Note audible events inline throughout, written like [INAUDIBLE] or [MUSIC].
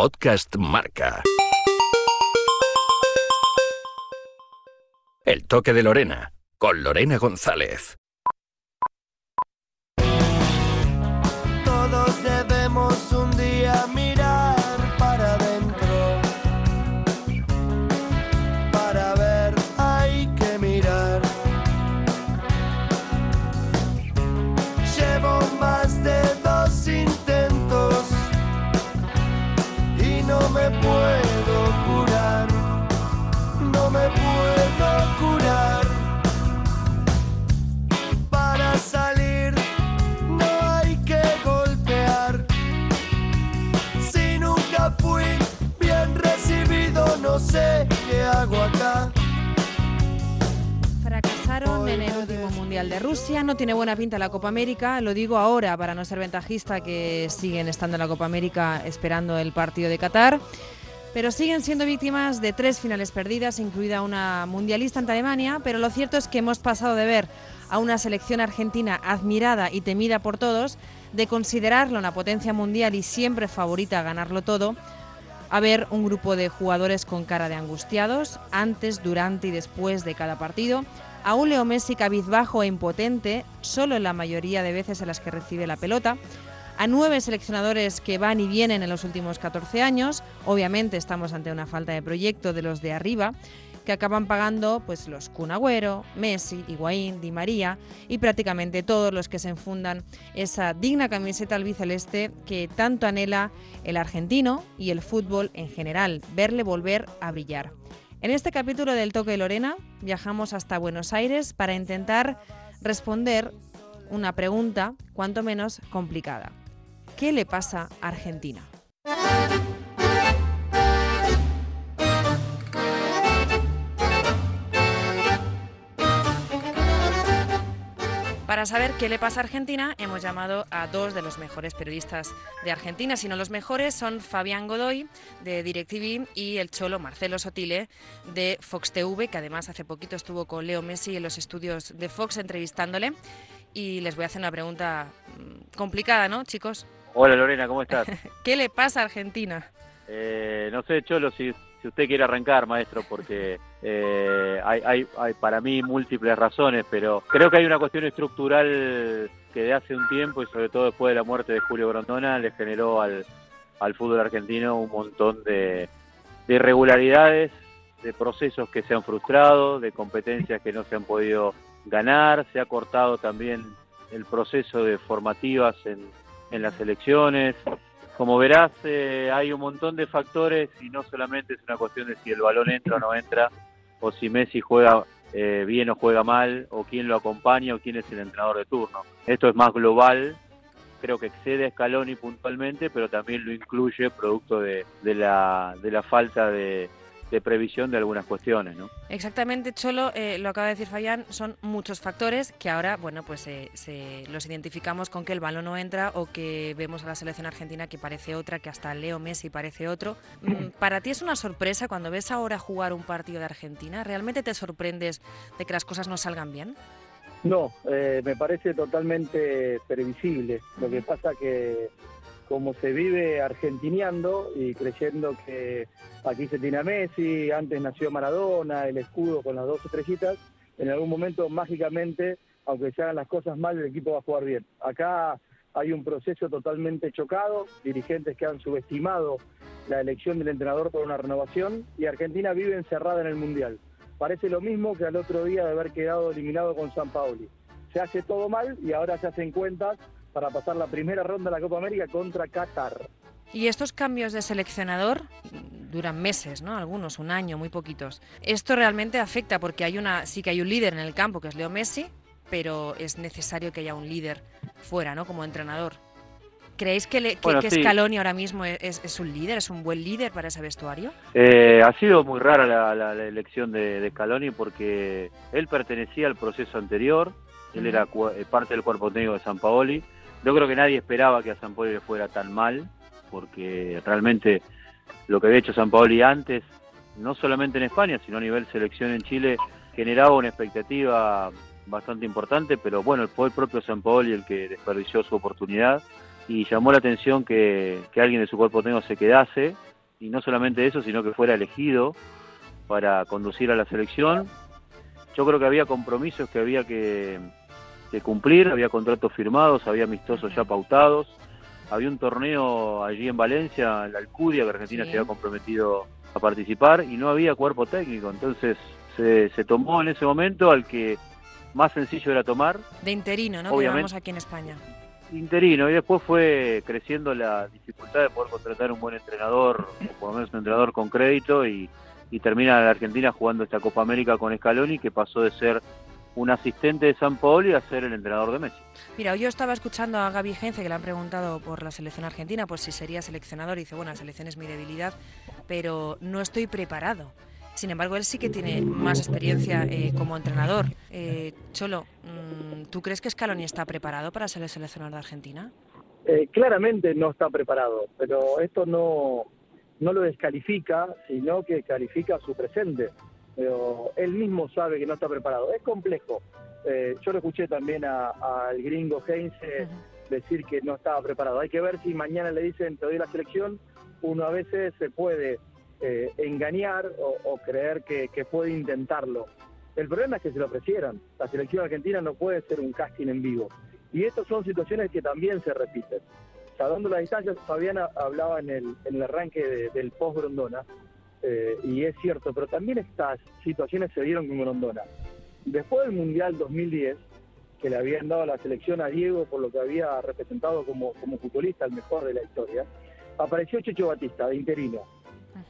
Podcast Marca. El toque de Lorena, con Lorena González. Fracasaron en el último Mundial de Rusia, no tiene buena pinta la Copa América, lo digo ahora para no ser ventajista que siguen estando en la Copa América esperando el partido de Qatar, pero siguen siendo víctimas de tres finales perdidas, incluida una mundialista ante Alemania, pero lo cierto es que hemos pasado de ver a una selección argentina admirada y temida por todos, de considerarla una potencia mundial y siempre favorita a ganarlo todo, a ver un grupo de jugadores con cara de angustiados antes, durante y después de cada partido, a un Leo Messi cabizbajo e impotente, solo en la mayoría de veces en las que recibe la pelota, a nueve seleccionadores que van y vienen en los últimos 14 años, obviamente estamos ante una falta de proyecto de los de arriba, que acaban pagando pues los Kun Agüero, Messi, Higuaín, Di María y prácticamente todos los que se enfundan esa digna camiseta albiceleste que tanto anhela el argentino y el fútbol en general, verle volver a brillar. En este capítulo del Toque de Lorena viajamos hasta Buenos Aires para intentar responder una pregunta cuanto menos complicada. ¿Qué le pasa a Argentina? Para saber qué le pasa a Argentina, hemos llamado a dos de los mejores periodistas de Argentina. Si no los mejores, son Fabián Godoy, de DirecTV, y el cholo Marcelo Sotile, de Fox TV, que además hace poquito estuvo con Leo Messi en los estudios de Fox entrevistándole. Y les voy a hacer una pregunta mm, complicada, ¿no, chicos? Hola Lorena, ¿cómo estás? [LAUGHS] ¿Qué le pasa a Argentina? Eh, no sé, Cholo, si, si usted quiere arrancar, maestro, porque eh, hay, hay, hay para mí múltiples razones, pero creo que hay una cuestión estructural que de hace un tiempo y sobre todo después de la muerte de Julio Grondona le generó al, al fútbol argentino un montón de, de irregularidades, de procesos que se han frustrado, de competencias que no se han podido ganar, se ha cortado también el proceso de formativas en, en las elecciones. Como verás, eh, hay un montón de factores y no solamente es una cuestión de si el balón entra o no entra, o si Messi juega eh, bien o juega mal, o quién lo acompaña o quién es el entrenador de turno. Esto es más global, creo que excede a Scaloni puntualmente, pero también lo incluye producto de, la, de la falta de, de previsión de algunas cuestiones, ¿no? Exactamente, Cholo, eh, lo acaba de decir Fayán, son muchos factores que ahora, bueno, pues eh, se, los identificamos con que el balón no entra o que vemos a la selección argentina que parece otra, que hasta Leo Messi parece otro. Mm, [CLEARS THROAT] ¿Para ti es una sorpresa cuando ves ahora jugar un partido de Argentina? ¿Realmente te sorprendes de que las cosas no salgan bien? No, eh, me parece totalmente previsible. Lo que pasa que como se vive argentineando y creyendo que aquí se tiene a Messi, antes nació Maradona, el escudo con las dos estrellitas, en algún momento mágicamente, aunque se hagan las cosas mal, el equipo va a jugar bien. Acá hay un proceso totalmente chocado, dirigentes que han subestimado la elección del entrenador por una renovación y Argentina vive encerrada en el Mundial. Parece lo mismo que al otro día de haber quedado eliminado con San Paoli. Se hace todo mal y ahora se hacen cuentas para pasar la primera ronda de la Copa América contra Qatar. Y estos cambios de seleccionador duran meses, ¿no? Algunos, un año, muy poquitos. Esto realmente afecta porque hay una, sí que hay un líder en el campo que es Leo Messi, pero es necesario que haya un líder fuera, ¿no? Como entrenador. ¿Creéis que, le, que, Bueno, que sí. Scaloni ahora mismo es, es un líder, es un buen líder para ese vestuario? Eh, ha sido muy rara la, la- la elección de, de Scaloni porque él pertenecía al proceso anterior, él era eh, parte del cuerpo técnico de San Paoli. Yo creo que nadie esperaba que a San Paoli le fuera tan mal, porque realmente lo que había hecho San Paoli antes, no solamente en España, sino a nivel selección en Chile, generaba una expectativa bastante importante, pero bueno, fue el propio San Paoli el que desperdició su oportunidad y llamó la atención que, que alguien de su cuerpo técnico se quedase y no solamente eso, sino que fuera elegido para conducir a la selección. Yo creo que había compromisos que había que, cumplir, había contratos firmados, había amistosos ya pautados, había un torneo allí en Valencia, en la Alcudia, que Argentina se había comprometido a participar y no había cuerpo técnico, entonces se, se tomó en ese momento al que más sencillo era tomar. De interino, ¿no? Obviamente. aquí en España. Interino, y después fue creciendo la dificultad de poder contratar un buen entrenador, o por lo menos un entrenador con crédito, y, termina la Argentina jugando esta Copa América con Scaloni, que pasó de ser un asistente de San Paolo a ser el entrenador de Messi. Mira, yo estaba escuchando a Gaby Gence que le han preguntado por la selección argentina, pues si sería seleccionador, y dice, bueno, la selección es mi debilidad, pero no estoy preparado. Sin embargo, él sí que tiene más experiencia eh, como entrenador. Eh, Cholo, mm, ¿tú crees que Scaloni está preparado para ser el seleccionador de Argentina? Eh, claramente no está preparado, pero esto no, no lo descalifica, sino que califica su presente. Pero él mismo sabe que no está preparado. Es complejo. yo lo escuché también al gringo Heinze decir que no estaba preparado. Hay que ver si mañana le dicen te doy la selección. Uno a veces se puede eh, engañar o, creer que, puede intentarlo. El problema es que se lo ofrecieron. La selección argentina no puede ser un casting en vivo. Y estas son situaciones que también se repiten. Salvando las distancias, Fabiana hablaba en el, en el arranque del post-Grondona, eh, y es cierto, pero también estas situaciones se dieron con Grondona. Después del Mundial 2010, que le habían dado la selección a Diego por lo que había representado como, como futbolista, el mejor de la historia, apareció Checho Batista, de interino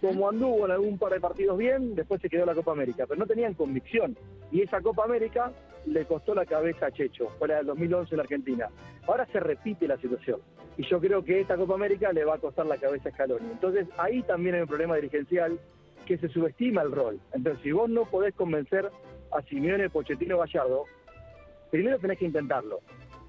como anduvo en algún par de partidos bien, después se quedó la Copa América, pero no tenían convicción. Y esa Copa América le costó la cabeza a Checho, fuera del 2011 en la Argentina. Ahora se repite la situación. Y yo creo que esta Copa América le va a costar la cabeza a Scaloni. Entonces ahí también hay un problema dirigencial que se subestima el rol. Entonces si vos no podés convencer a Simeone, Pochettino, Gallardo, primero tenés que intentarlo.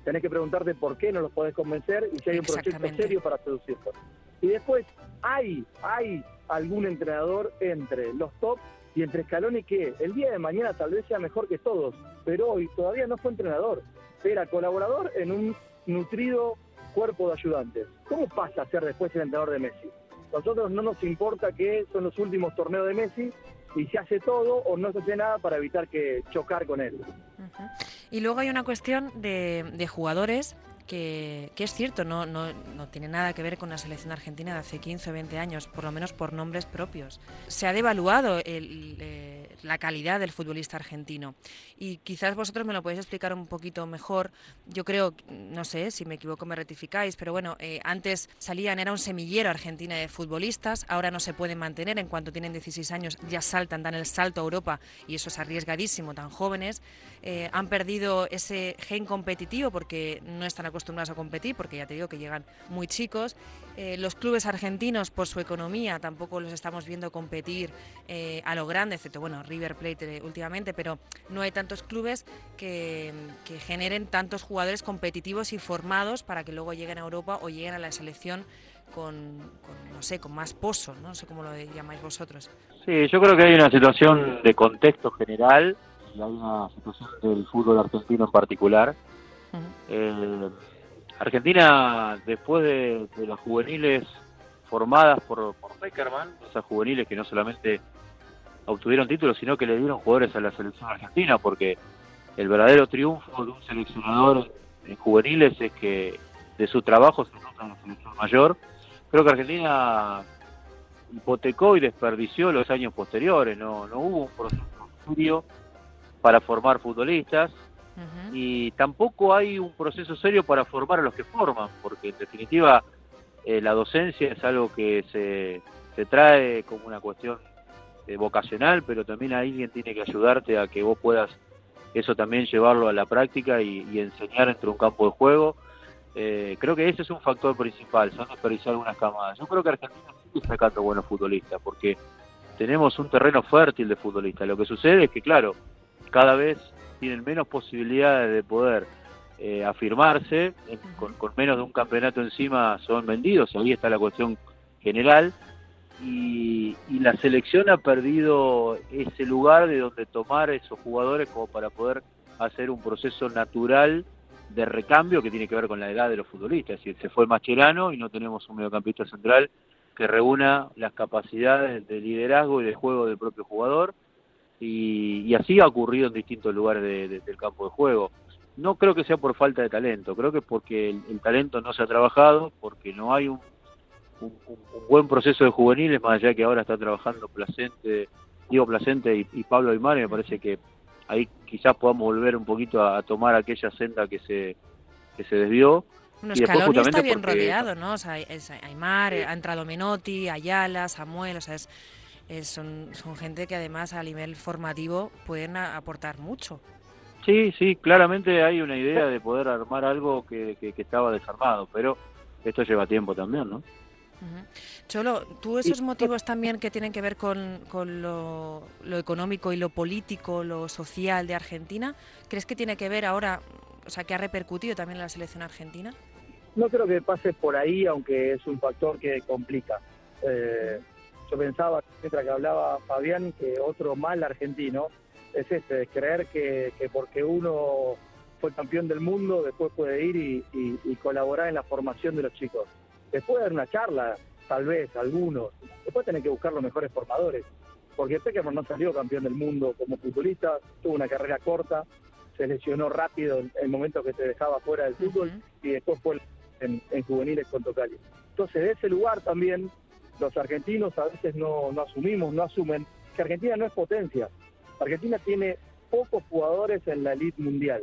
Tenés que preguntarte por qué no los podés convencer y si hay un proyecto serio para seducirlos. Y después hay, hay algún entrenador entre los top y entre Scaloni que el día de mañana tal vez sea mejor que todos, pero hoy todavía no fue entrenador, era colaborador en un nutrido cuerpo de ayudantes. ¿Cómo pasa a ser después el entrenador de Messi? Nosotros no nos importa que son los últimos torneos de Messi y se hace todo o no se hace nada para evitar que chocar con él. Y luego hay una cuestión de, de jugadores que, es cierto, no, no, no, tiene nada que ver con la selección argentina de hace 15 o 20 años, por lo menos por nombres propios. Se ha devaluado el, eh, la calidad del futbolista argentino y quizás vosotros me lo podéis explicar un poquito mejor. Yo creo, no sé, si me equivoco me rectificáis, pero bueno, eh, antes salían, era un semillero Argentina de futbolistas, ahora no se pueden mantener, en cuanto tienen 16 años ya saltan, dan el salto a Europa y eso es arriesgadísimo, tan jóvenes. Eh, han perdido ese gen competitivo porque no están acostumbrados a competir, porque ya te digo que llegan muy chicos. Eh, los clubes argentinos, por su economía, tampoco los estamos viendo competir eh, a lo grande, excepto bueno, River Plate últimamente, pero no hay tantos clubes que, generen tantos jugadores competitivos y formados para que luego lleguen a Europa o lleguen a la selección con, no sé, con más pozo, no sé cómo lo llamáis vosotros. Sí, yo creo que hay una situación de contexto general y hay una situación del fútbol argentino en particular. Eh, Argentina, después de, las juveniles formadas por, por Beckerman, esas juveniles que no solamente obtuvieron títulos, sino que le dieron jugadores a la selección argentina, porque el verdadero triunfo de un seleccionador en juveniles es que de su trabajo se nota en la selección mayor. Creo que Argentina hipotecó y desperdició los años posteriores, no, no hubo un proceso serio para formar futbolistas y tampoco hay un proceso serio para formar a los que forman, porque en definitiva eh, la docencia es algo que se, se trae como una cuestión eh, vocacional, pero también alguien tiene que ayudarte a que vos puedas eso también llevarlo a la práctica y, enseñar entre un campo de juego. Eh, creo que ese es un factor principal, son desperdiciar algunas camadas. Yo creo que Argentina sigue sacando buenos futbolistas, porque tenemos un terreno fértil de futbolistas. Lo que sucede es que, claro, cada vez tienen menos posibilidades de poder eh, afirmarse, con, menos de un campeonato encima son vendidos, ahí está la cuestión general, y, la selección ha perdido ese lugar de donde tomar esos jugadores como para poder hacer un proceso natural de recambio que tiene que ver con la edad de los futbolistas. Es decir, se fue Mascherano y no tenemos un mediocampista central que reúna las capacidades de liderazgo y de juego del propio jugador y, así ha ocurrido en distintos lugares del campo de juego. No creo que sea por falta de talento, creo que es porque el, talento no se ha trabajado, porque no hay un, buen proceso de juveniles, más allá de que ahora está trabajando Placente, Diego Placente y, Pablo Aymar, y me parece que ahí quizás podamos volver un poquito a, tomar aquella senda que se, que se desvió. Bueno, Scaloni está bien rodeado, ¿no? O sea, es Aymar, ha entrado Menotti, Ayala, Samuel, o sea, es son, son gente que además a nivel formativo pueden aportar mucho. Sí, sí, claramente hay una idea de poder armar algo que, que, estaba desarmado, pero esto lleva tiempo también, ¿no? Cholo, ¿tú esos motivos también que tienen que ver con, con lo, lo, económico y lo político, lo social de Argentina, crees que tiene que ver ahora, o sea, que ha repercutido también en la selección argentina? No creo que pase por ahí, aunque es un factor que complica. Eh, yo pensaba, mientras que hablaba Fabián, que otro mal argentino es este, creer que, porque uno fue campeón del mundo, después puede ir y, colaborar en la formación de los chicos. Después de dar una charla, tal vez, algunos, después tener que buscar los mejores formadores. Porque Peckerman no salió campeón del mundo como futbolista, tuvo una carrera corta, se lesionó rápido en el momento que se dejaba fuera del fútbol y después fue en, juveniles con Tocayo. Entonces, de ese lugar también los argentinos a veces no, no asumimos, no asumen que Argentina no es potencia. Argentina tiene pocos jugadores en la elite mundial.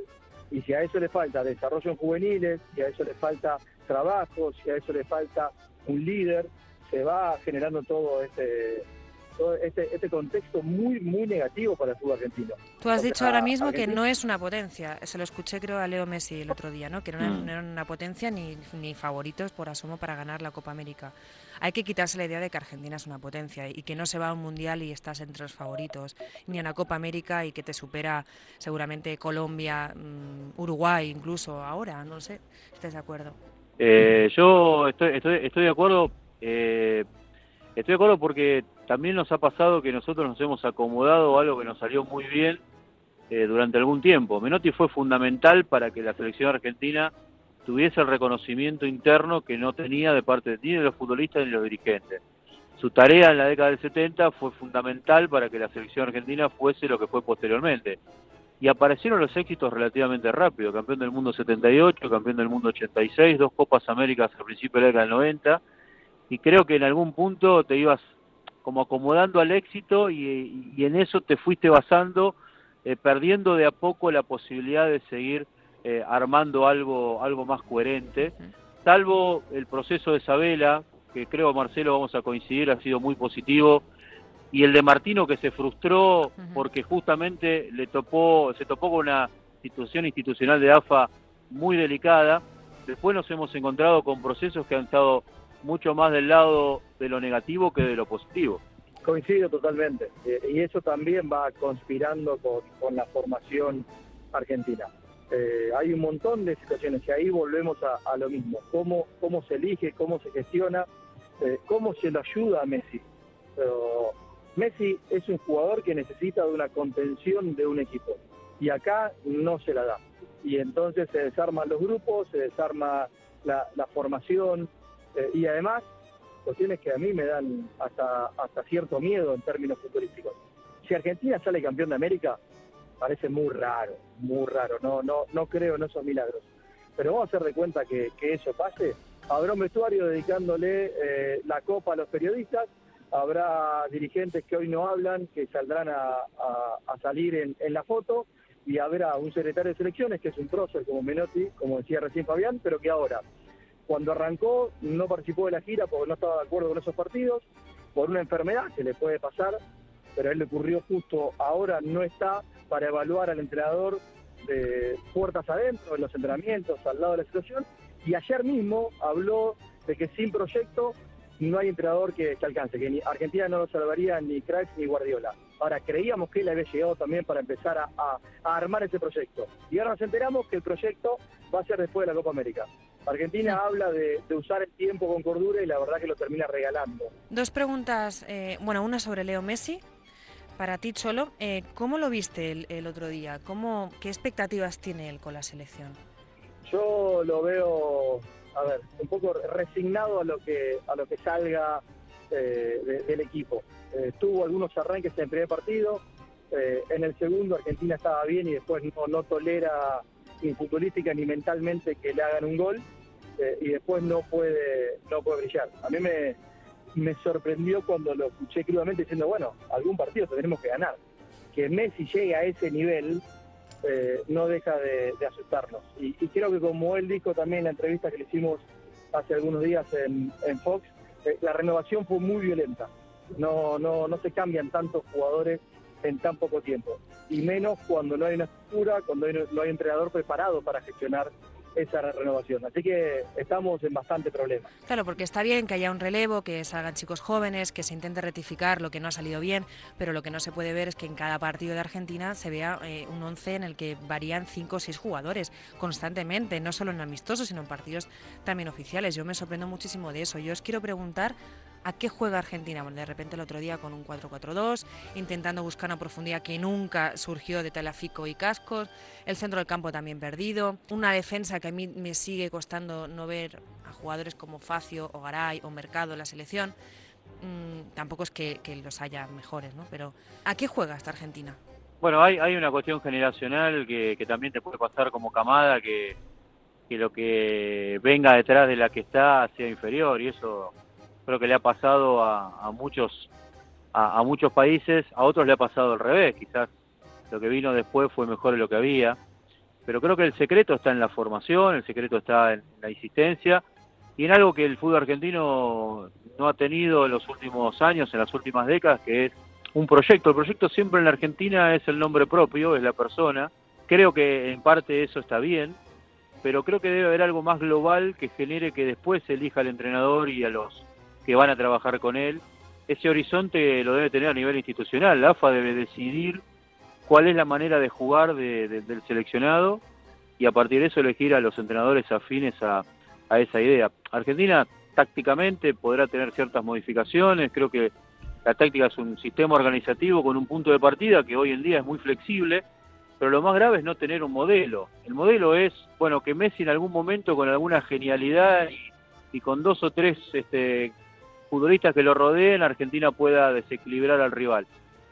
Y si a eso le falta desarrollo en juveniles, si a eso le falta trabajo, si a eso le falta un líder, se va generando todo este, este, este, contexto muy, muy negativo para el fútbol argentino. Tú has dicho ahora mismo que no es una potencia. Se lo escuché, creo, a Leo Messi el otro día, ¿no? Que no, mm. eran una potencia ni, ni favoritos por asomo para ganar la Copa América. Hay que quitarse la idea de que Argentina es una potencia y que no se va a un mundial y estás entre los favoritos, ni a una Copa América y que te supera seguramente Colombia, mm, Uruguay, incluso ahora, no sé. ¿Estás de acuerdo? Eh, yo estoy, estoy, estoy de acuerdo. Eh, estoy de acuerdo porque también nos ha pasado que nosotros nos hemos acomodado a algo que nos salió muy bien eh, durante algún tiempo. Menotti fue fundamental para que la selección argentina tuviese el reconocimiento interno que no tenía de parte ni de los futbolistas ni de los dirigentes. Su tarea en la década del 70 fue fundamental para que la selección argentina fuese lo que fue posteriormente. Y aparecieron los éxitos relativamente rápido, campeón del mundo 78, campeón del mundo 86, dos Copas Américas al principio de la década del 90, y creo que en algún punto te ibas como acomodando al éxito y, en eso te fuiste basando, eh, perdiendo de a poco la posibilidad de seguir eh, armando algo, algo más coherente, salvo el proceso de Sabela, que creo Marcelo vamos a coincidir, ha sido muy positivo, y el de Martino que se frustró porque justamente le topó, se topó con una situación institucional de AFA muy delicada. Después nos hemos encontrado con procesos que han estado mucho más del lado de lo negativo que de lo positivo. Coincido totalmente. Eh, y eso también va conspirando con, la formación argentina. Eh, hay un montón de situaciones y ahí volvemos a, lo mismo. Cómo, cómo se elige, cómo se gestiona, eh, cómo se lo ayuda a Messi. Messi es un jugador que necesita de una contención de un equipo. Y acá no se la da. Y entonces se desarman los grupos, se desarma la formación, eh, y además, cuestiones que a mí me dan hasta, hasta cierto miedo en términos futbolísticos. Si Argentina sale campeón de América, parece muy raro, muy raro, no, no, no creo en esos milagros. Pero vamos a hacer de cuenta que, eso pase. Habrá un vestuario dedicándole eh, la copa a los periodistas, habrá dirigentes que hoy no hablan, que saldrán a, salir en, en, la foto, y habrá un secretario de selecciones, que es un prócer como Menotti, como decía recién Fabián, pero que ahora cuando arrancó no participó de la gira porque no estaba de acuerdo con esos partidos, por una enfermedad que le puede pasar, pero a él le ocurrió justo ahora, no está para evaluar al entrenador de puertas adentro, en los entrenamientos, al lado de la situación, y ayer mismo habló de que sin proyecto no hay entrenador que, alcance, que ni Argentina no lo salvaría ni Cruyff ni Guardiola. Ahora, creíamos que él había llegado también para empezar a, armar ese proyecto. Y ahora nos enteramos que el proyecto va a ser después de la Copa América. Argentina habla de, usar el tiempo con cordura y la verdad que lo termina regalando. Dos preguntas, eh, bueno, una sobre Leo Messi. Para ti, Cholo, eh, ¿cómo lo viste el, otro día? ¿Cómo, ¿Qué expectativas tiene él con la selección? Yo lo veo, a ver, un poco resignado a lo que a lo que salga eh, del equipo. Eh, tuvo algunos arranques en el primer partido, eh, en el segundo Argentina estaba bien y después no, no tolera ni futbolística ni mentalmente que le hagan un gol y después no puede no puede brillar. A mí me, me sorprendió cuando lo escuché crudamente diciendo, bueno, algún partido tendremos que ganar. Que Messi llegue a ese nivel no deja de, asustarnos. Y, creo que como él dijo también en la entrevista que le hicimos hace algunos días en, en Fox, la renovación fue muy violenta. No, no, no se cambian tantos jugadores en tan poco tiempo. Y menos cuando no hay una estructura, cuando no hay entrenador preparado para gestionar esa renovación. Así que estamos en bastante problema. Claro, porque está bien que haya un relevo, que salgan chicos jóvenes, que se intente rectificar lo que no ha salido bien, pero lo que no se puede ver es que en cada partido de Argentina se vea eh, un once en el que varían cinco o seis jugadores constantemente, no solo en amistosos, sino en partidos también oficiales. Yo me sorprendo muchísimo de eso. Yo os quiero preguntar ¿A qué juega Argentina? Bueno, de repente el otro día con un 4-4-2, intentando buscar una profundidad que nunca surgió de Talafico y Cascos, el centro del campo también perdido, una defensa que a mí me sigue costando no ver a jugadores como Facio o Garay o Mercado en la selección. Mm, tampoco es que, los haya mejores, ¿no? Pero ¿a qué juega esta Argentina? Bueno, hay, hay una cuestión generacional que, también te puede pasar como camada, que lo que venga detrás de la que está sea inferior y eso creo que le ha pasado a, muchos a, muchos países, a otros le ha pasado al revés, quizás lo que vino después fue mejor de lo que había, pero creo que el secreto está en la formación, el secreto está en la insistencia y en algo que el fútbol argentino no ha tenido en los últimos años, en las últimas décadas, que es un proyecto. El proyecto siempre en la Argentina es el nombre propio, es la persona. Creo que en parte eso está bien, pero creo que debe haber algo más global que genere que después elija al entrenador y a los que van a trabajar con él. Ese horizonte lo debe tener a nivel institucional. La AFA debe decidir cuál es la manera de jugar del seleccionado y a partir de eso elegir a los entrenadores afines a, esa idea. Argentina tácticamente podrá tener ciertas modificaciones, creo que la táctica es un sistema organizativo con un punto de partida que hoy en día es muy flexible, pero lo más grave es no tener un modelo. El modelo es, bueno, que Messi en algún momento con alguna genialidad y, y con dos o tres este, futbolistas que lo rodeen, Argentina pueda desequilibrar al rival.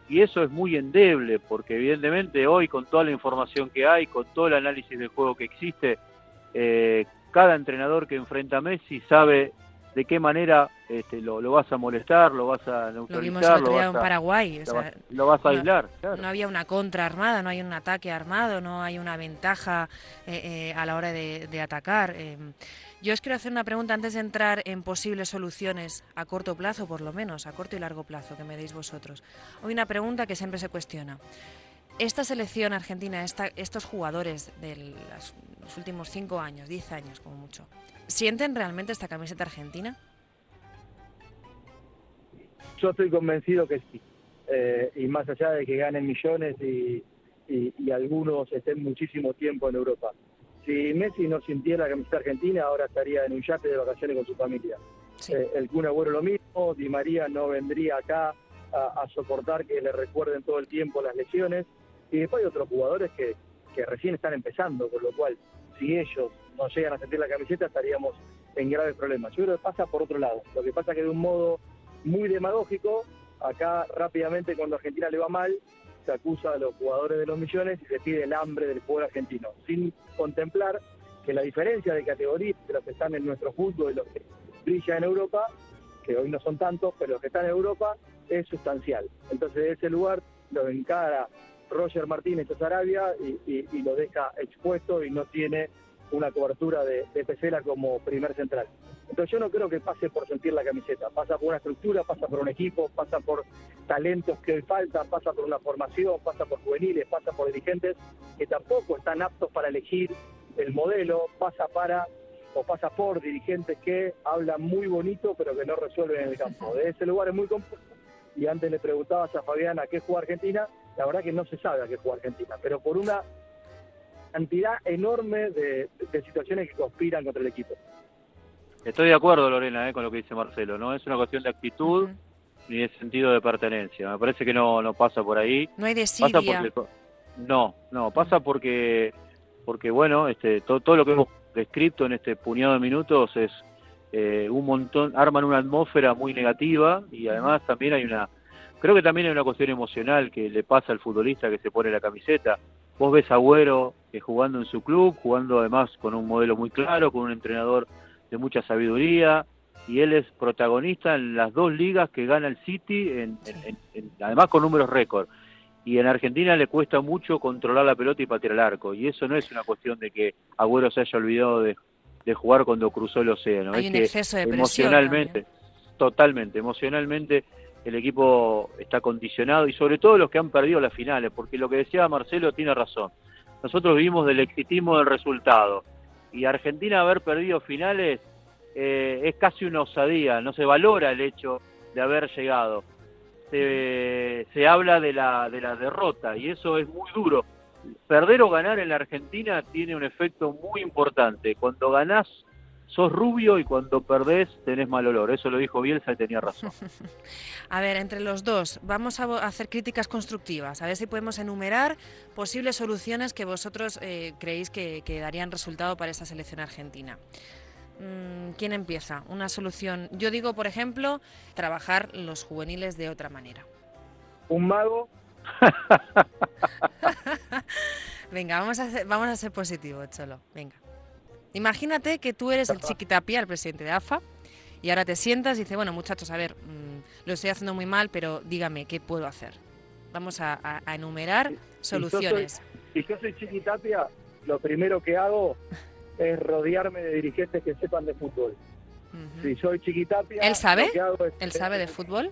Y eso es muy endeble, porque evidentemente hoy con toda la información que hay, con todo el análisis del juego que existe, eh, cada entrenador que enfrenta a Messi sabe de qué manera este, lo, vas a molestar, lo vas a neutralizar, lo, vas a, Paraguay, lo, vas, a aislar. No, había una contra armada, no hay un ataque armado, no hay una ventaja eh, eh, a la hora de, de atacar. Yo os quiero hacer una pregunta antes de entrar en posibles soluciones a corto plazo, por lo menos, a corto y largo plazo, que me deis vosotros. Hoy una pregunta que siempre se cuestiona. Esta selección argentina, estos jugadores de los últimos cinco años, diez años como mucho, ¿sienten realmente esta camiseta argentina? Yo estoy convencido que sí. Eh, y más allá de que ganen millones y algunos estén muchísimo tiempo en Europa si Messi no sintiera la camiseta argentina, ahora estaría en un yate de vacaciones con su familia. Eh, el Kun Agüero lo mismo, Di María no vendría acá a, soportar que le recuerden todo el tiempo las lesiones. Y después hay otros jugadores que, que recién están empezando, con lo cual, si ellos no llegan a sentir la camiseta, estaríamos en graves problemas. Yo creo que pasa por otro lado. Lo que pasa es que de un modo muy demagógico, acá rápidamente cuando Argentina le va mal, se acusa a los jugadores de los millones y se pide el hambre del pueblo argentino, sin contemplar que la diferencia de categoría de los que están en nuestro fútbol y los que brillan en Europa, que hoy no son tantos, pero los que están en Europa, es sustancial. Entonces, de ese lugar lo encara Roger Martínez a Sarabia y, y, lo deja expuesto y no tiene una cobertura de, de como primer central. Entonces yo no creo que pase por sentir la camiseta, pasa por una estructura, pasa por un equipo, pasa por talentos que hoy faltan, pasa por una formación, pasa por juveniles, pasa por dirigentes que tampoco están aptos para elegir el modelo, pasa para o pasa por dirigentes que hablan muy bonito pero que no resuelven en el campo. De ese lugar es muy complejo y antes le preguntabas a Fabián a qué juega Argentina, la verdad que no se sabe a qué juega Argentina, pero por una cantidad enorme de situaciones que conspiran contra el equipo. Estoy de acuerdo, Lorena, eh, con lo que dice Marcelo. No es una cuestión de actitud ni de sentido de pertenencia. Me parece que no, no pasa por ahí. No hay desidia. no, no, pasa porque, porque bueno, este, todo, todo lo que hemos descrito en este puñado de minutos es, eh, un montón, arman una atmósfera muy negativa y además también hay una, creo que también hay una cuestión emocional que le pasa al futbolista que se pone la camiseta. Vos ves a Agüero eh, jugando en su club, jugando además con un modelo muy claro, con un entrenador de mucha sabiduría, y él es protagonista en las dos ligas que gana el City, en, en- en- además con números récord. Y en Argentina le cuesta mucho controlar la pelota y patear el arco. Y eso no es una cuestión de que Agüero se haya olvidado de, de jugar cuando cruzó el océano. Hay es un que exceso de presión emocionalmente, totalmente, emocionalmente el equipo está condicionado y sobre todo los que han perdido las finales, porque lo que decía Marcelo tiene razón. Nosotros vivimos del exitismo del resultado y Argentina haber perdido finales eh, es casi una osadía, no se valora el hecho de haber llegado. Se, se habla de la, de la derrota y eso es muy duro. Perder o ganar en la Argentina tiene un efecto muy importante. Cuando ganás sos rubio y cuando perdés tenés mal olor. Eso lo dijo Bielsa y tenía razón. [LAUGHS] A ver, entre los dos, vamos a hacer críticas constructivas, a ver si podemos enumerar posibles soluciones que vosotros eh, creéis que, que darían resultado para esta selección argentina. Mm, ¿Quién empieza? Una solución. Yo digo, por ejemplo, trabajar los juveniles de otra manera. Un mago, [LAUGHS] Venga, vamos a, hacer- vamos a ser positivos, Cholo. Venga. Imagínate que tú eres el chiquitapia, el presidente de AFA, y ahora te sientas y dices, bueno, muchachos, a ver, mm, lo estoy haciendo muy mal, pero dígame, ¿qué puedo hacer? Vamos a, a- a enumerar soluciones. si yo soy chiquitapia, lo primero que hago es rodearme de dirigentes que sepan de fútbol. Ujú. Si soy chiquitapia... ¿Él sabe? lo que hago es- ¿Él sabe de [LAUGHS] fútbol?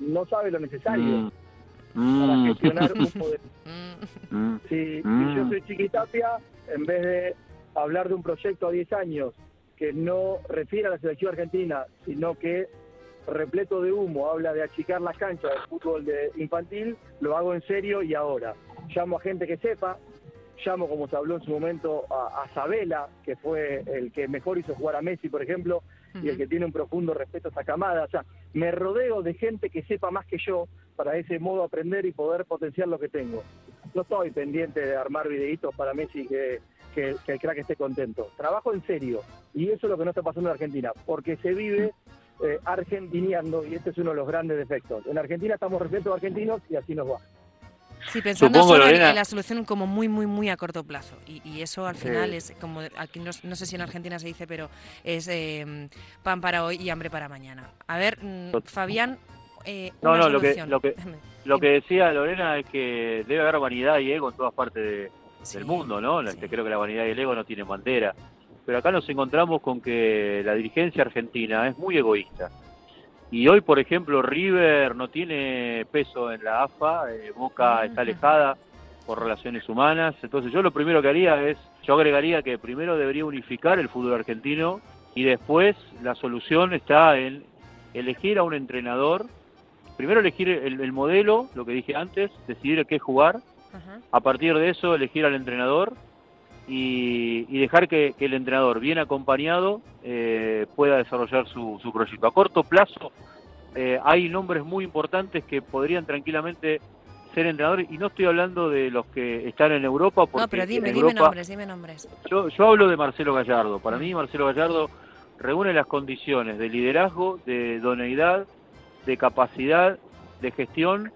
No sabe lo necesario Mm. para Mm. gestionar un poder. [LAUGHS] Mm, Mm. Si, si yo soy chiquitapia, en vez de hablar de un proyecto a 10 años que no refiere a la selección argentina, sino que repleto de humo habla de achicar las canchas del fútbol de infantil, lo hago en serio y ahora. Llamo a gente que sepa, llamo, como se habló en su momento, a, a Sabela, que fue el que mejor hizo jugar a Messi, por ejemplo, y el que tiene un profundo respeto a esa camada. O sea, me rodeo de gente que sepa más que yo para de ese modo aprender y poder potenciar lo que tengo. No estoy pendiente de armar videitos para Messi que, que, que el crack esté contento. Trabajo en serio. Y eso es lo que no está pasando en Argentina, porque se vive eh, argentineando y este es uno de los grandes defectos. En Argentina estamos de argentinos y así nos va. Sí, pensando Supongo, solo en- la solución como muy, muy, muy a corto plazo. Y, y eso al Sí. final es como, aquí no, no sé si en Argentina se dice, pero es eh, pan para hoy y hambre para mañana. A ver, mm, Fabián, eh, No, no, lo que- lo que- [LAUGHS] Lo que decía Lorena es que debe haber vanidad y ego en todas partes de- Sí, del mundo, ¿no? sí. Creo que la vanidad y el ego no tienen bandera. Pero acá nos encontramos con que la dirigencia argentina es muy egoísta. Y hoy, por ejemplo, River no tiene peso en la AFA, eh, Boca está alejada por relaciones humanas. Entonces yo lo primero que haría es, yo agregaría que primero debería unificar el fútbol argentino y después la solución está en elegir a un entrenador, primero elegir el, el modelo, lo que dije antes, decidir qué jugar, Ajá. a partir de eso elegir al entrenador y, y dejar que, que el entrenador, bien acompañado, eh, pueda desarrollar su, su proyecto. A corto plazo eh, hay nombres muy importantes que podrían tranquilamente ser entrenadores y no estoy hablando de los que están en Europa porque No, pero dime, dime nombres, dime nombres. yo, yo hablo de Marcelo Gallardo. Para mí Marcelo Gallardo reúne las condiciones de liderazgo, de idoneidad, de capacidad, de gestión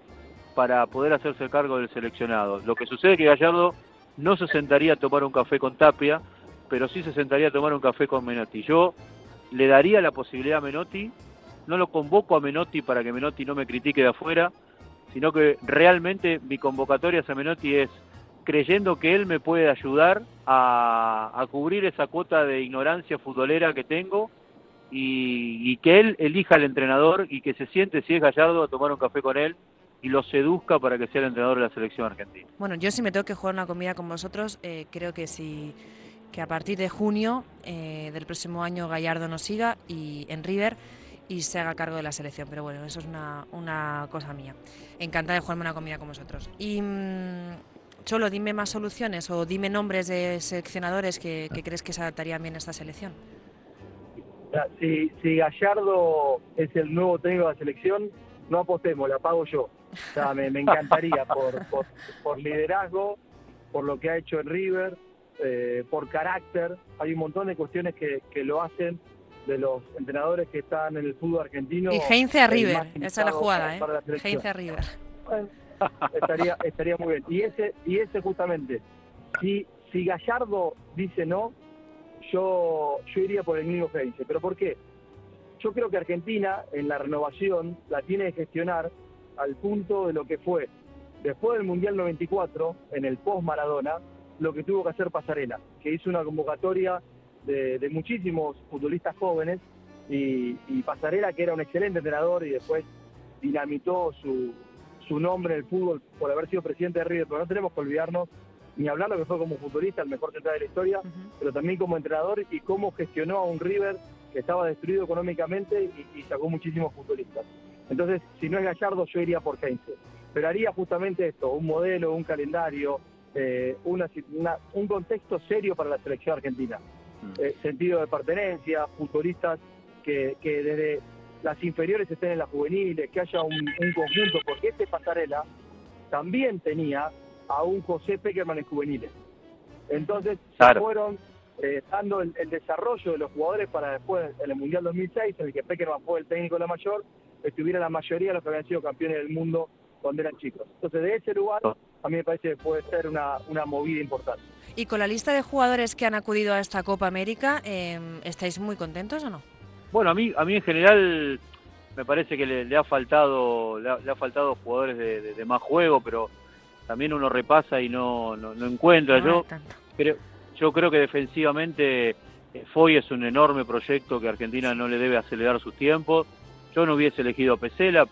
para poder hacerse cargo del seleccionado. Lo que sucede es que Gallardo no se sentaría a tomar un café con Tapia, pero sí se sentaría a tomar un café con Menotti. Yo le daría la posibilidad a Menotti, no lo convoco a Menotti para que Menotti no me critique de afuera, sino que realmente mi convocatoria a Menotti es creyendo que él me puede ayudar a, cubrir esa cuota de ignorancia futbolera que tengo y que él elija al entrenador y que se siente, si es Gallardo, a tomar un café con él y lo seduzca para que sea el entrenador de la selección argentina. Bueno, yo si me tengo que jugar una comida con vosotros, eh, creo que si que a partir de junio eh, del próximo año Gallardo nos siga y en River y se haga cargo de la selección. Pero bueno, eso es una, una cosa mía. Encantada de jugarme una comida con vosotros. Y mm, Cholo, dime más soluciones o dime nombres de seleccionadores que, que crees que se adaptarían bien a esta selección. Si, si Gallardo es el nuevo técnico de la selección, no apostemos, la pago yo. O sea, me, me encantaría por, por, por liderazgo, por lo que ha hecho en River, eh, por carácter. Hay un montón de cuestiones que, que lo hacen de los entrenadores que están en el fútbol argentino. Y Heinze a River, esa es la jugada, ¿eh? la. Heinze a River. Bueno, [LAUGHS] estaría, estaría muy bien. Y ese, y ese justamente, si, si Gallardo dice no, yo, yo iría por el mismo Heinze. ¿Pero por qué? Yo creo que Argentina en la renovación la tiene que gestionar al punto de lo que fue después del Mundial 94, en el post-Maradona, lo que tuvo que hacer Pasarela, que hizo una convocatoria de, de muchísimos futbolistas jóvenes y, y Pasarela, que era un excelente entrenador y después dinamitó su, su nombre en el fútbol por haber sido presidente de River, pero no tenemos que olvidarnos ni hablar lo que fue como futbolista, el mejor central de la historia, pero también como entrenador y cómo gestionó a un River que estaba destruido económicamente y, y sacó muchísimos futbolistas. Entonces, si no es Gallardo, yo iría por Heinze. Pero haría justamente esto, un modelo, un calendario, eh, una, una- un contexto serio para la selección argentina. Mm. Eh, sentido de pertenencia, futbolistas que, que desde las inferiores estén en las juveniles, que haya un, un conjunto, porque este Pasarela también tenía a un José Peckerman en juveniles. Entonces Claro. se fueron eh, dando el, el desarrollo de los jugadores para después, en el Mundial 2006, en el que Peckerman fue el técnico de la mayor, estuviera la mayoría de los que habían sido campeones del mundo cuando eran chicos. Entonces de ese lugar a mí me parece que puede ser una, una movida importante. Y con la lista de jugadores que han acudido a esta Copa América, eh, ¿estáis muy contentos o no? Bueno, a mí, a mí en general me parece que le, le ha faltado le ha, le ha faltado jugadores de, de- de más juego, pero también uno repasa y no, no, no encuentra. No Yo creo, yo creo que defensivamente eh, Foy es un enorme proyecto que Argentina no le debe acelerar sus tiempos. Yo no hubiese elegido a Pesela,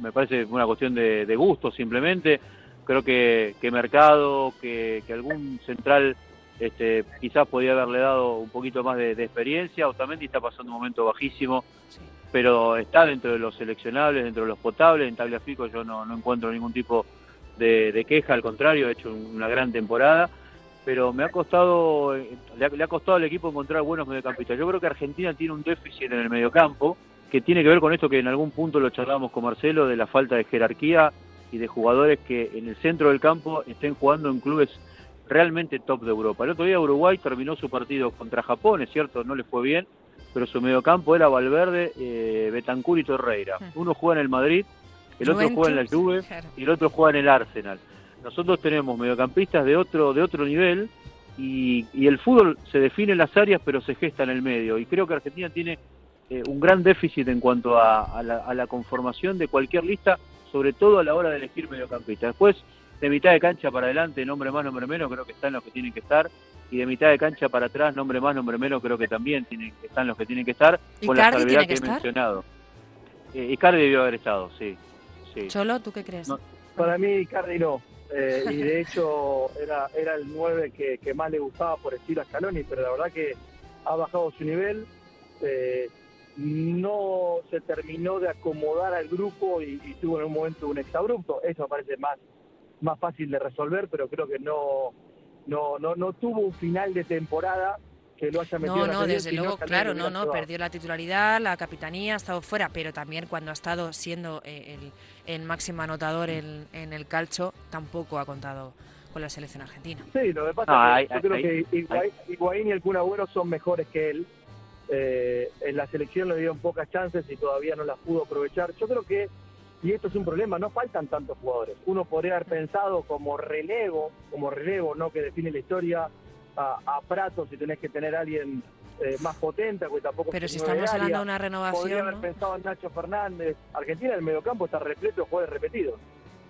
me parece una cuestión de, de gusto simplemente. Creo que, que Mercado, que, que algún central este, quizás podía haberle dado un poquito más de, de experiencia. Otamendi está pasando un momento bajísimo, Sí. pero está dentro de los seleccionables, dentro de los potables. En Tagliafico yo no, no encuentro ningún tipo de, de queja, al contrario, ha hecho una gran temporada. Pero me ha costado, le ha, le ha costado al equipo encontrar buenos mediocampistas. Yo creo que Argentina tiene un déficit en el mediocampo que tiene que ver con esto que en algún punto lo charlábamos con Marcelo, de la falta de jerarquía y de jugadores que en el centro del campo estén jugando en clubes realmente top de Europa. El otro día Uruguay terminó su partido contra Japón, es cierto, no le fue bien, pero su mediocampo era Valverde, eh, Betancur y Torreira. Uno juega en el Madrid, el otro juega en la Juve y el otro juega en el Arsenal. Nosotros tenemos mediocampistas de otro de otro nivel y, y el fútbol se define en las áreas pero se gesta en el medio y creo que Argentina tiene eh, un gran déficit en cuanto a, a la, a la conformación de cualquier lista, sobre todo a la hora de elegir mediocampistas. Después, de mitad de cancha para adelante, nombre más, nombre menos, creo que están los que tienen que estar. Y de mitad de cancha para atrás, nombre más, nombre menos, creo que también tienen, están los que tienen que estar. Con la ¿Icardi salvedad tiene que, que he estar? mencionado. Eh, Icardi debió haber estado, sí. sí. Cholo, ¿tú qué crees? No. Para mí, Cardi no. Eh, y de [LAUGHS] hecho, era, era el 9 que, que más le gustaba por estilo a Scaloni, pero la verdad que ha bajado su nivel. eh, no se terminó de acomodar al grupo y, y tuvo en un momento un exabrupto. Eso me parece más, más fácil de resolver, pero creo que no, no, no, no tuvo un final de temporada que lo haya metido No, en la no, desde luego, claro, no, no, perdió la titularidad, la capitanía, ha estado fuera, pero también cuando ha estado siendo eh, el, el máximo anotador en, en el calcho, tampoco ha contado con la selección argentina. Sí, lo que pasa No, es que hay- yo creo que Higuaín, Higuaín y el Kun Agüero son mejores que él. Eh, en la selección le dieron pocas chances y todavía no las pudo aprovechar. Yo creo que, y esto es un problema, no faltan tantos jugadores. Uno podría haber pensado como relevo, como relevo, ¿no? Que define la historia a, a Prato si tenés que tener a alguien eh, más potente, porque tampoco Pero si estamos de hablando área. de una Podría renovación, haber ¿no? pensado en Nacho Fernández. Argentina en el mediocampo está repleto de jugadores repetidos.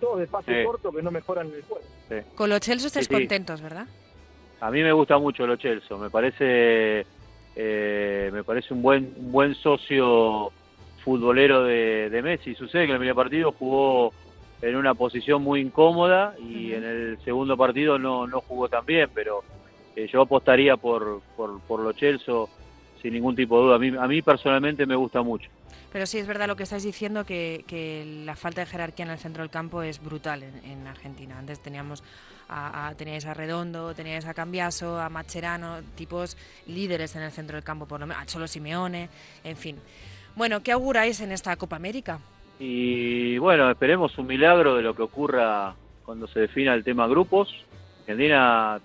Todos de pase Sí. corto que no mejoran el juego. con los Chelsea estáis Sí, sí. contentos, ¿verdad? A mí me gusta mucho lo Chelsea, me parece eh, me parece un buen un buen socio futbolero de, de Messi. Sucede que en el primer partido jugó en una posición muy incómoda y en el segundo partido no, no jugó tan bien, pero eh, yo apostaría por, por, por lo Chelsea sin ningún tipo de duda. A mí, a mí personalmente me gusta mucho. Pero sí es verdad lo que estáis diciendo, que, que la falta de jerarquía en el centro del campo es brutal en, en Argentina. Antes teníamos a, a- teníais a Redondo, teníais a Cambiaso, a Macherano, tipos líderes en el centro del campo, por lo menos, a Cholo Simeone, en fin. Bueno, ¿qué auguráis en esta Copa América? Y bueno, esperemos un milagro de lo que ocurra cuando se defina el tema grupos. Argentina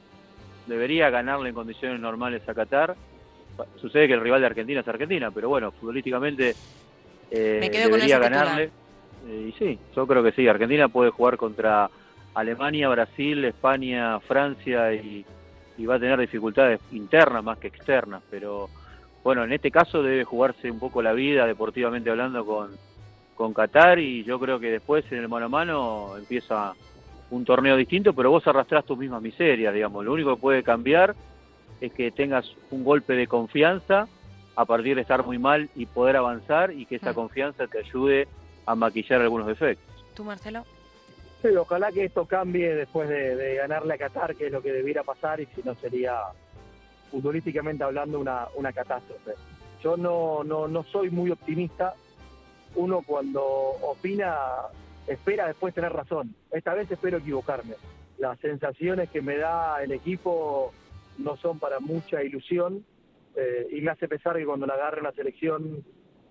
debería ganarle en condiciones normales a Qatar. sucede que el rival de Argentina es Argentina, pero bueno, futbolísticamente eh, debería ganarle. Eh, y sí, yo creo que sí. Argentina puede jugar contra Alemania, Brasil, España, Francia y, y va a tener dificultades internas más que externas, pero bueno, en este caso debe jugarse un poco la vida deportivamente hablando con, con Qatar y yo creo que después en el mano a mano empieza un torneo distinto, pero vos arrastrás tus mismas miserias, digamos. Lo único que puede cambiar es que tengas un golpe de confianza a partir de estar muy mal y poder avanzar y que esa Mm. confianza te ayude a maquillar algunos defectos. ¿Tú, Marcelo? Sí, ojalá que esto cambie después de, de ganarle a Qatar, que es lo que debiera pasar, y si no sería futbolísticamente hablando una, una catástrofe. Yo no, no, no soy muy optimista. Uno cuando opina espera después tener razón. Esta vez espero equivocarme. Las sensaciones que me da el equipo no son para mucha ilusión eh, y me hace pensar que cuando la agarre la selección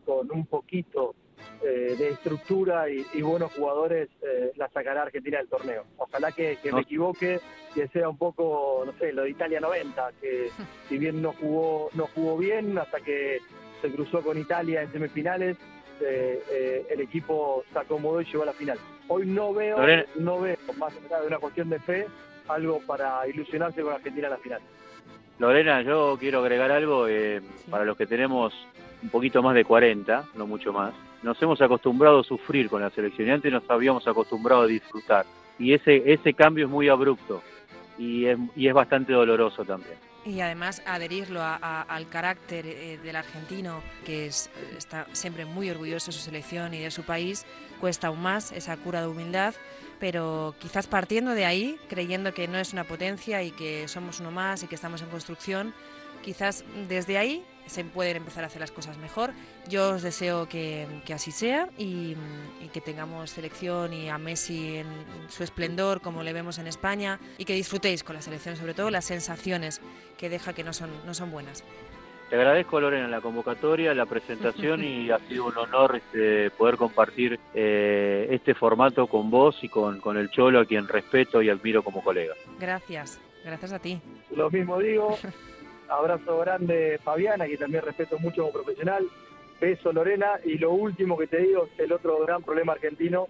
con un poquito eh, de estructura y, y buenos jugadores eh, la sacará Argentina del torneo. Ojalá que, que No. me equivoque, que sea un poco, no sé, lo de Italia 90, que [LAUGHS] si bien no jugó, no jugó bien hasta que se cruzó con Italia en semifinales, eh, eh, el equipo se acomodó y llegó a la final. Hoy no veo, Lorena. no veo, más allá de una cuestión de fe, algo para ilusionarse con Argentina en la final. Lorena, yo quiero agregar algo eh, para los que tenemos un poquito más de 40, no mucho más. Nos hemos acostumbrado a sufrir con la selección y antes nos habíamos acostumbrado a disfrutar. Y ese, ese cambio es muy abrupto y es, y es bastante doloroso también. Y además adherirlo a- a- al carácter eh, del argentino, que es, eh, está siempre muy orgulloso de su selección y de su país, cuesta aún más esa cura de humildad, pero quizás partiendo de ahí, creyendo que no es una potencia y que somos uno más y que estamos en construcción, quizás desde ahí se pueden empezar a hacer las cosas mejor. Yo os deseo que, que así sea y, y que tengamos selección y a Messi en su esplendor como le vemos en España y que disfrutéis con la selección, sobre todo las sensaciones que deja que no son, no son buenas. Te agradezco, Lorena, la convocatoria, la presentación [LAUGHS] y ha sido un honor este, poder compartir eh, este formato con vos y con, con el Cholo, a quien respeto y admiro como colega. Gracias, gracias a ti. Lo mismo digo, [LAUGHS] abrazo grande Fabiana, que también respeto mucho como profesional, beso Lorena, y lo último que te digo es el otro gran problema argentino,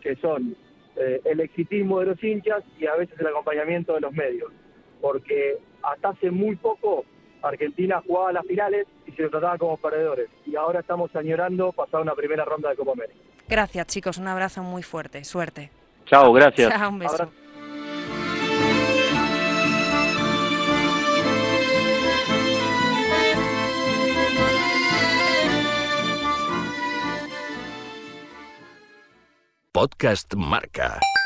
que son eh, el exitismo de los hinchas y a veces el acompañamiento de los medios, porque hasta hace muy poco Argentina jugaba las finales y se lo trataba como perdedores, y ahora estamos añorando pasar una primera ronda de Copa América. Gracias chicos, un abrazo muy fuerte, suerte. Chao, gracias. Chao, un beso. Abrazo. Podcast Marca.